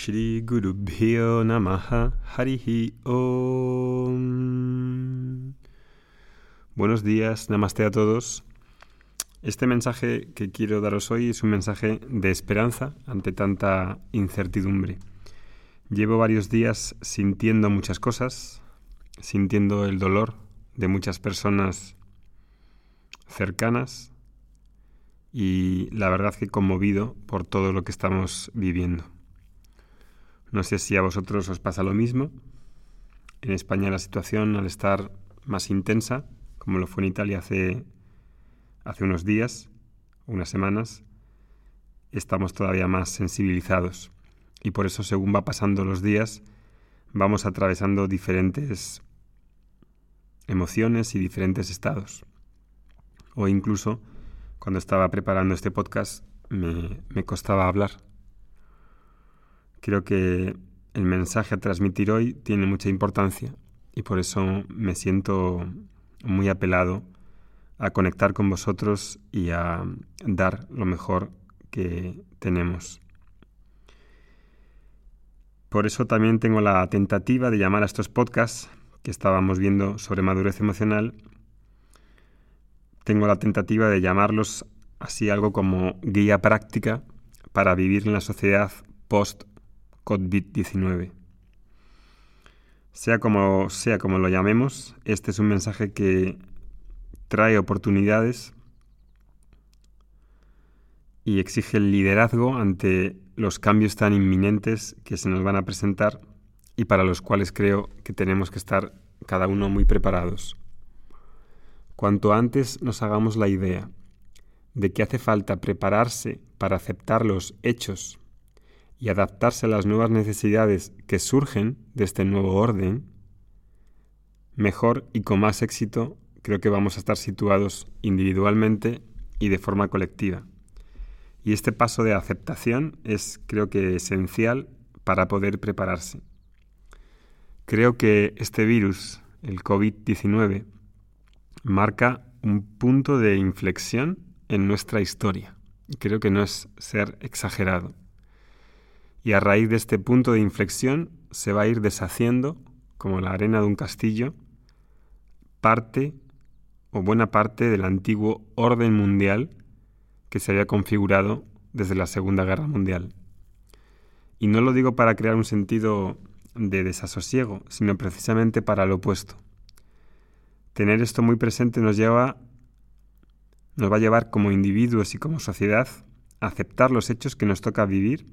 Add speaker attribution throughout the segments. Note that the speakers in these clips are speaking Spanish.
Speaker 1: Shri Guru Namaha Harihi Om. Buenos días, namaste a todos. Este mensaje que quiero daros hoy es un mensaje de esperanza ante tanta incertidumbre. Llevo varios días sintiendo muchas cosas, sintiendo el dolor de muchas personas cercanas y la verdad que conmovido por todo lo que estamos viviendo. No sé si a vosotros os pasa lo mismo. En España la situación, al estar más intensa, como lo fue en Italia hace, unos días, unas semanas, estamos todavía más sensibilizados. Y por eso, según va pasando los días, vamos atravesando diferentes emociones y diferentes estados. O incluso cuando estaba preparando este podcast me, costaba hablar. Creo que el mensaje a transmitir hoy tiene mucha importancia y por eso me siento muy apelado a conectar con vosotros y a dar lo mejor que tenemos. Por eso también tengo la tentativa de llamar a estos podcasts que estábamos viendo sobre madurez emocional tengo la tentativa de llamarlos así algo como guía práctica para vivir en la sociedad post-COVID-19. Sea como, sea como lo llamemos, este es un mensaje que trae oportunidades y exige el liderazgo ante los cambios tan inminentes que se nos van a presentar y para los cuales creo que tenemos que estar cada uno muy preparados. Cuanto antes nos hagamos la idea de que hace falta prepararse para aceptar los hechos y adaptarse a las nuevas necesidades que surgen de este nuevo orden, mejor y con más éxito creo que vamos a estar situados individualmente y de forma colectiva. Y este paso de aceptación es creo que esencial para poder prepararse. Creo que este virus, el COVID-19, marca un punto de inflexión en nuestra historia. Creo que no es ser exagerado. Y a raíz de este punto de inflexión se va a ir deshaciendo, como la arena de un castillo, parte o buena parte del antiguo orden mundial que se había configurado desde la Segunda Guerra Mundial. Y no lo digo para crear un sentido de desasosiego, sino precisamente para lo opuesto Tener esto muy presente nos lleva nos va a llevar como individuos y como sociedad a aceptar los hechos que nos toca vivir,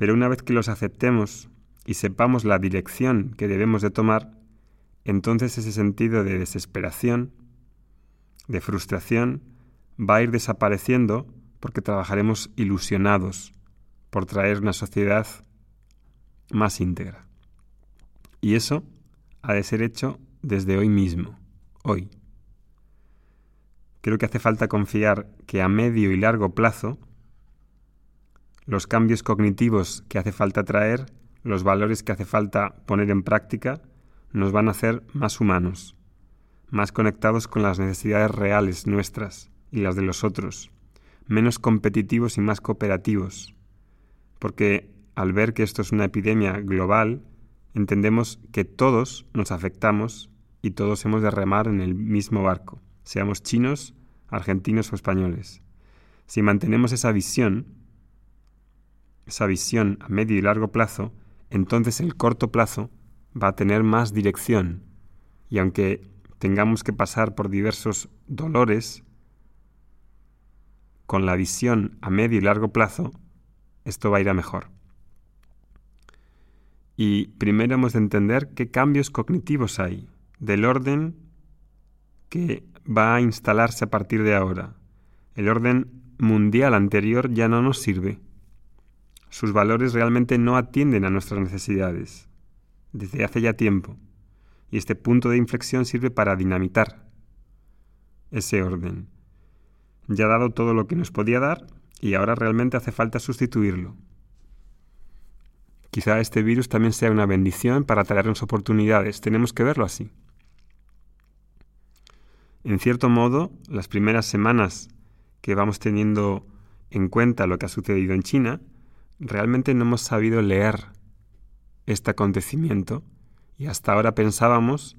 Speaker 1: pero una vez que los aceptemos y sepamos la dirección que debemos de tomar, entonces ese sentido de desesperación, de frustración, va a ir desapareciendo porque trabajaremos ilusionados por traer una sociedad más íntegra. Y eso ha de ser hecho desde hoy mismo, hoy. Creo que hace falta confiar que a medio y largo plazo los cambios cognitivos que hace falta traer, los valores que hace falta poner en práctica, nos van a hacer más humanos, más conectados con las necesidades reales nuestras y las de los otros, menos competitivos y más cooperativos. Porque al ver que esto es una epidemia global, entendemos que todos nos afectamos y todos hemos de remar en el mismo barco, seamos chinos, argentinos o españoles. Si mantenemos esa visión, esa visión a medio y largo plazo, entonces el corto plazo va a tener más dirección y aunque tengamos que pasar por diversos dolores, con la visión a medio y largo plazo, esto va a ir a mejor. Y primero hemos de entender qué cambios cognitivos hay, del orden que va a instalarse a partir de ahora. El orden mundial anterior ya no nos sirve. Sus valores realmente no atienden a nuestras necesidades desde hace ya tiempo. Y este punto de inflexión sirve para dinamitar ese orden. Ya ha dado todo lo que nos podía dar y ahora realmente hace falta sustituirlo. Quizá este virus también sea una bendición para traernos oportunidades. Tenemos que verlo así. En cierto modo, las primeras semanas que vamos teniendo en cuenta lo que ha sucedido en China, realmente no hemos sabido leer este acontecimiento y hasta ahora pensábamos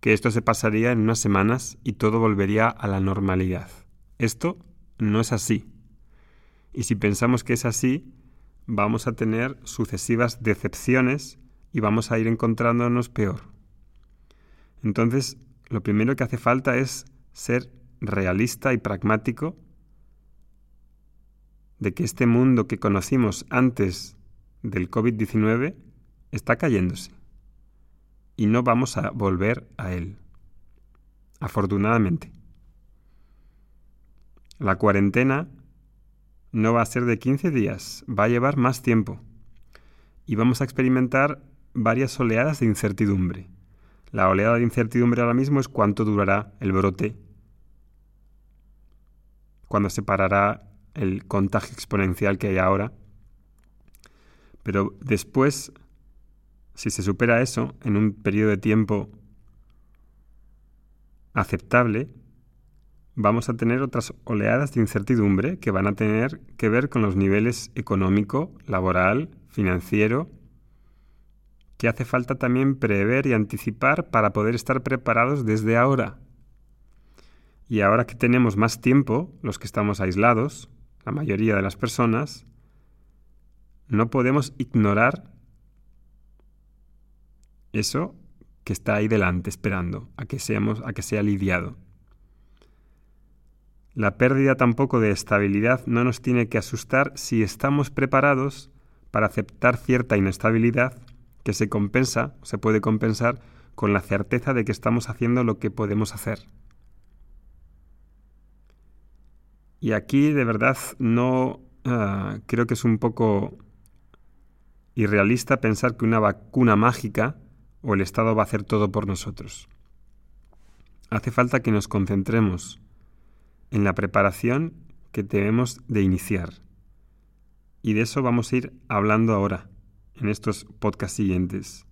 Speaker 1: que esto se pasaría en unas semanas y todo volvería a la normalidad. Esto no es así. Y si pensamos que es así, vamos a tener sucesivas decepciones y vamos a ir encontrándonos peor. Entonces, lo primero que hace falta es ser realista y pragmático de que este mundo que conocimos antes del COVID-19 está cayéndose y no vamos a volver a él. Afortunadamente. La cuarentena no va a ser de 15 días, va a llevar más tiempo. Y vamos a experimentar varias oleadas de incertidumbre. La oleada de incertidumbre ahora mismo es cuánto durará el brote, cuándo se parará el contagio exponencial que hay ahora. Pero después si se supera eso en un periodo de tiempo aceptable, vamos a tener otras oleadas de incertidumbre que van a tener que ver con los niveles económico, laboral, financiero, que hace falta también prever y anticipar para poder estar preparados desde ahora. Y ahora que tenemos más tiempo, los que estamos aislados, la mayoría de las personas, no podemos ignorar eso que está ahí delante esperando a que, seamos, a que sea lidiado. La pérdida tampoco de estabilidad no nos tiene que asustar si estamos preparados para aceptar cierta inestabilidad que se compensa, se puede compensar con la certeza de que estamos haciendo lo que podemos hacer. Y aquí de verdad no ah, creo que es un poco irrealista pensar que una vacuna mágica o el Estado va a hacer todo por nosotros. Hace falta que nos concentremos en la preparación que debemos de iniciar. Y de eso vamos a ir hablando ahora, en estos podcasts siguientes.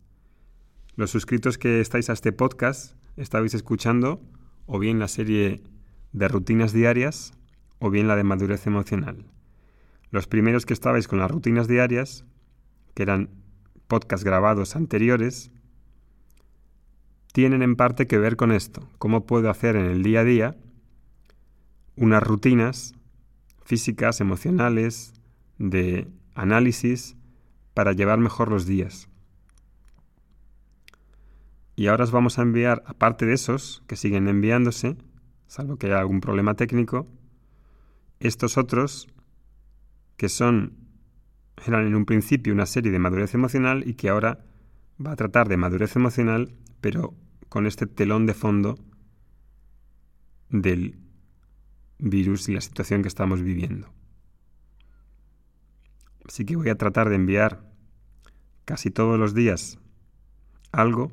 Speaker 1: Los suscritos que estáis a este podcast estabais escuchando o bien la serie de rutinas diarias o bien la de madurez emocional. Los primeros que estabais con las rutinas diarias, que eran podcasts grabados anteriores, tienen en parte que ver con esto, cómo puedo hacer en el día a día unas rutinas físicas, emocionales, de análisis para llevar mejor los días. Y ahora os vamos a enviar, aparte de esos que siguen enviándose, salvo que haya algún problema técnico, estos otros que son eran en un principio una serie de madurez emocional y que ahora va a tratar de madurez emocional, pero con este telón de fondo del virus y la situación que estamos viviendo. Así que voy a tratar de enviar casi todos los días algo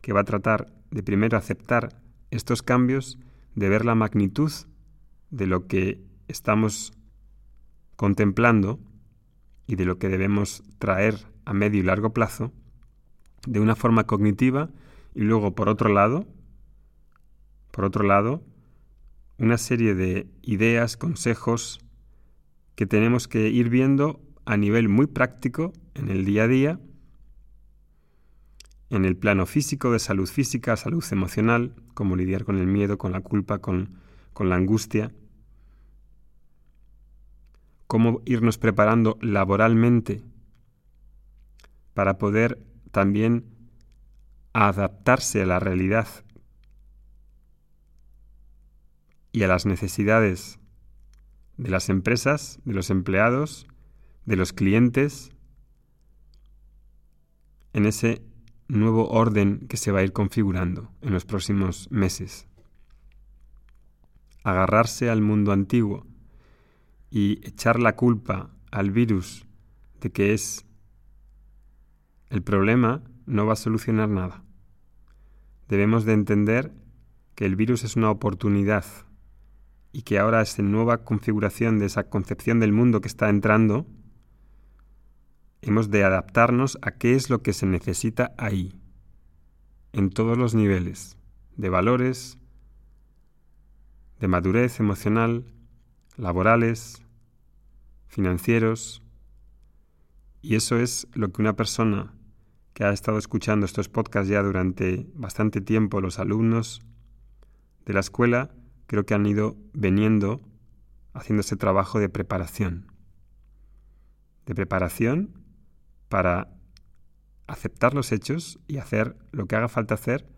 Speaker 1: que va a tratar de primero aceptar estos cambios, de ver la magnitud de lo que estamos contemplando y de lo que debemos traer a medio y largo plazo, de una forma cognitiva y luego, por otro lado, por otro lado, una serie de ideas, consejos que tenemos que ir viendo a nivel muy práctico en el día a día, en el plano físico, de salud física, salud emocional, cómo lidiar con el miedo, con la culpa, con, con la angustia, cómo irnos preparando laboralmente para poder también adaptarse a la realidad y a las necesidades de las empresas, de los empleados, de los clientes, en ese nuevo orden que se va a ir configurando en los próximos meses. Agarrarse al mundo antiguo y echar la culpa al virus de que es el problema no va a solucionar nada. Debemos de entender que el virus es una oportunidad y que ahora esa nueva configuración de esa concepción del mundo que está entrando, hemos de adaptarnos a qué es lo que se necesita ahí, en todos los niveles, de valores, de madurez emocional, laborales, financieros, Y eso es lo que una persona que ha estado escuchando estos podcasts ya durante bastante tiempo, los alumnos de la escuela, creo que han ido veniendo haciendo ese trabajo de preparación. De preparación para aceptar los hechos y hacer lo que haga falta hacer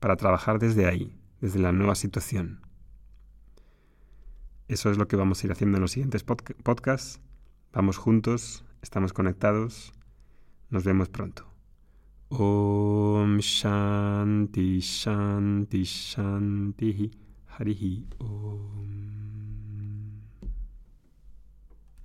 Speaker 1: para trabajar desde ahí, desde la nueva situación. Eso es lo que vamos a ir haciendo en los siguientes podcasts. Vamos juntos, estamos conectados. Nos vemos pronto. Om Shanti Shanti Shanti Harihi Om.